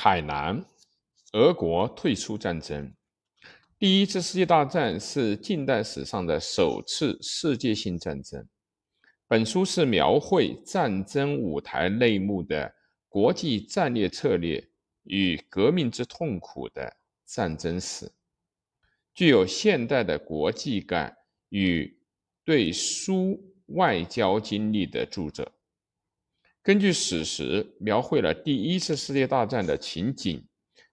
凯南，俄国退出战争。第一次世界大战是近代史上的首次世界性战争。本书是描绘战争舞台内幕的国际战略策略与革命之痛苦的战争史，具有现代的国际感与对苏外交经历的著者。根据史实描绘了第一次世界大战的情景，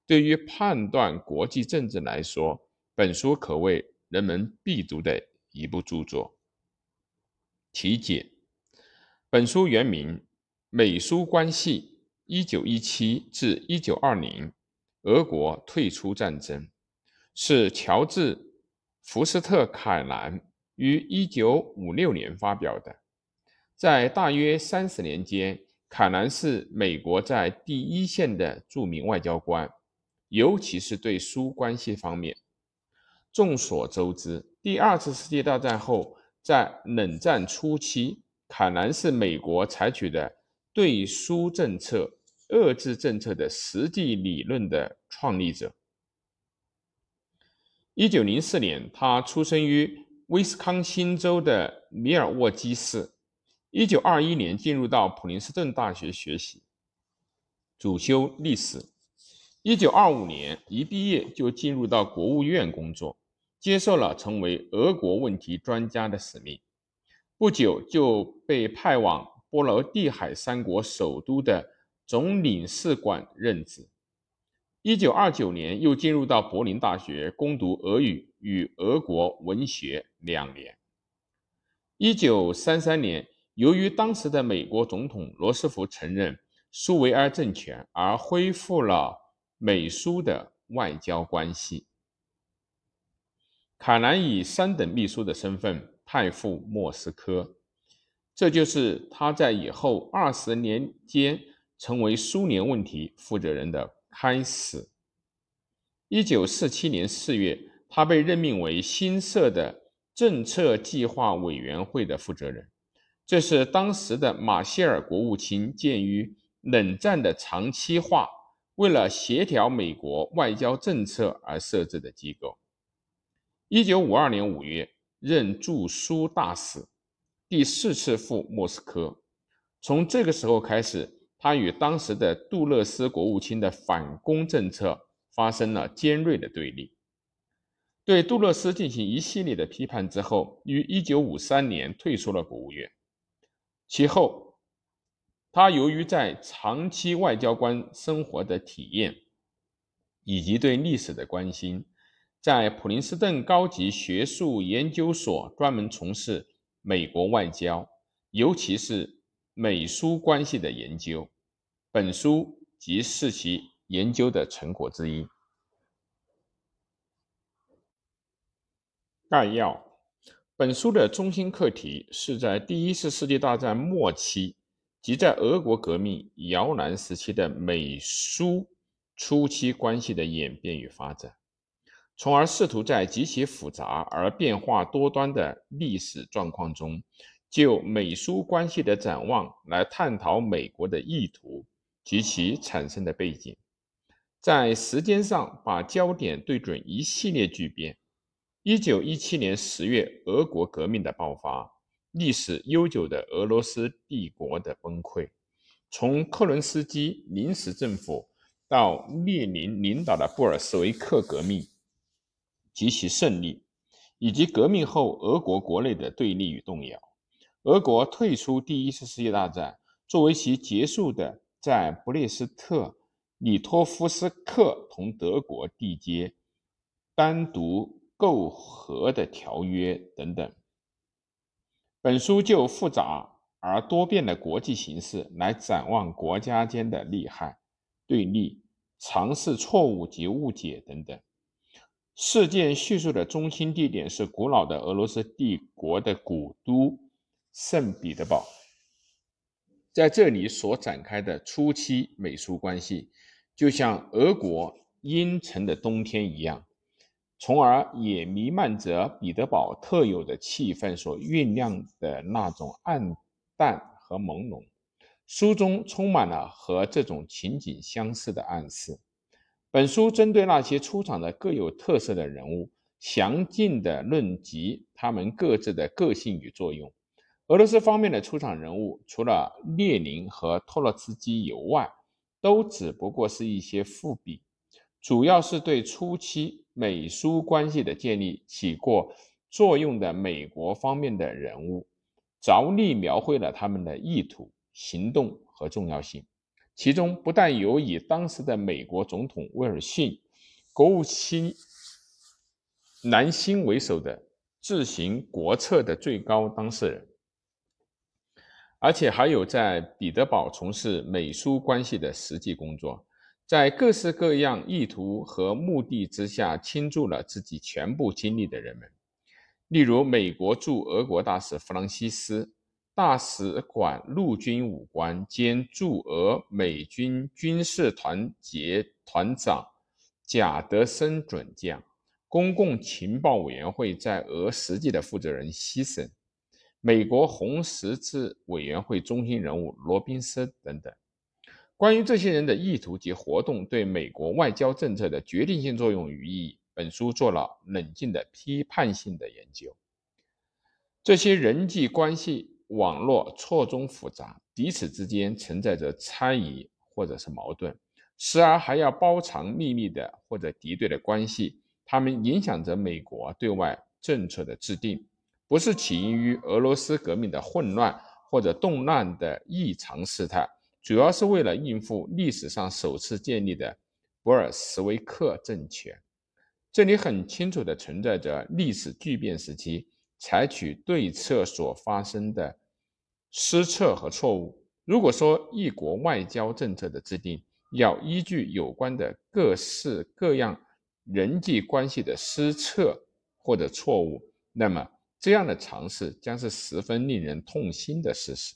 对于判断国际政治来说，本书可谓人们必读的一部著作。题解：本书原名《美苏关系（一九一七至一九二零）》，俄国退出战争，是乔治·福斯特·凯南于一九五六年发表的。在大约三十年间，凯南是美国在第一线的著名外交官，尤其是对苏关系方面。众所周知，第二次世界大战后，在冷战初期，凯南是美国采取的对苏政策、遏制政策的实际理论的创立者。一九零四年，他出生于威斯康星州的米尔沃基市。一九二一年进入到普林斯顿大学学习，主修历史。一九二五年一毕业就进入到国务院工作，接受了成为俄国问题专家的使命。不久就被派往波罗的海三国首都的总领事馆任职。一九二九年又进入到柏林大学攻读俄语与俄国文学两年。一九三三年。由于当时的美国总统罗斯福承认苏维埃政权，而恢复了美苏的外交关系。凯南以三等秘书的身份派赴莫斯科，这就是他在以后二十年间成为苏联问题负责人的开始。一九四七年四月，他被任命为新设的政策计划委员会的负责人。这是当时的马歇尔国务卿鉴于冷战的长期化，为了协调美国外交政策而设置的机构。一九五二年五月，任驻苏大使，第四次赴莫斯科。从这个时候开始，他与当时的杜勒斯国务卿的反攻政策发生了尖锐的对立。对杜勒斯进行一系列的批判之后，于一九五三年退出了国务院。其后，他由于在长期外交官生活的体验，以及对历史的关心，在普林斯顿高级学术研究所专门从事美国外交，尤其是美苏关系的研究。本书即是其研究的成果之一。概要。本书的中心课题是在第一次世界大战末期即在俄国革命摇篮时期的美苏初期关系的演变与发展，从而试图在极其复杂而变化多端的历史状况中，就美苏关系的展望来探讨美国的意图及其产生的背景，在时间上把焦点对准一系列巨变。一九一七年十月，俄国革命的爆发，历史悠久的俄罗斯帝国的崩溃，从克伦斯基临时政府到列宁领导的布尔什维克革命及其胜利，以及革命后俄国国内的对立与动摇，俄国退出第一次世界大战，作为其结束的在布列斯特里托夫斯克同德国缔结单独。媾和的条约等等。本书就复杂而多变的国际形势来展望国家间的利害对立，尝试错误及误解等等。事件叙述的中心地点是古老的俄罗斯帝国的古都圣彼得堡，在这里所展开的初期美苏关系，就像俄国阴沉的冬天一样。从而也弥漫着彼得堡特有的气氛所酝酿的那种暗淡和朦胧。书中充满了和这种情景相似的暗示。本书针对那些出场的各有特色的人物，详尽地论及他们各自的个性与作用。俄罗斯方面的出场人物，除了列宁和托洛茨基以外，都只不过是一些伏笔，主要是对初期美苏关系的建立起过作用的美国方面的人物，着力描绘了他们的意图、行动和重要性。其中不但有以当时的美国总统威尔逊、国务卿南辛为首的自行国策的最高当事人。而且还有在彼得堡从事美苏关系的实际工作，在各式各样意图和目的之下倾注了自己全部精力的人们，例如美国驻俄国大使弗朗西斯、大使馆陆军武官兼驻俄美军军事团结团长贾德森准将、公共情报委员会在俄实际的负责人希森。美国红十字委员会中心人物罗宾森等等，关于这些人的意图及活动对美国外交政策的决定性作用与意义，本书做了冷静的批判性的研究。这些人际关系网络错综复杂，彼此之间存在着猜疑或者是矛盾，时而还要包藏秘密的或者敌对的关系，他们影响着美国对外政策的制定。不是起因于俄罗斯革命的混乱或者动乱的异常事态，主要是为了应付历史上首次建立的博尔什维克政权。这里很清楚地存在着历史巨变时期采取对策所发生的失策和错误。如果说一国外交政策的制定要依据有关的各式各样人际关系的失策或者错误，那么。这样的尝试将是十分令人痛心的事实。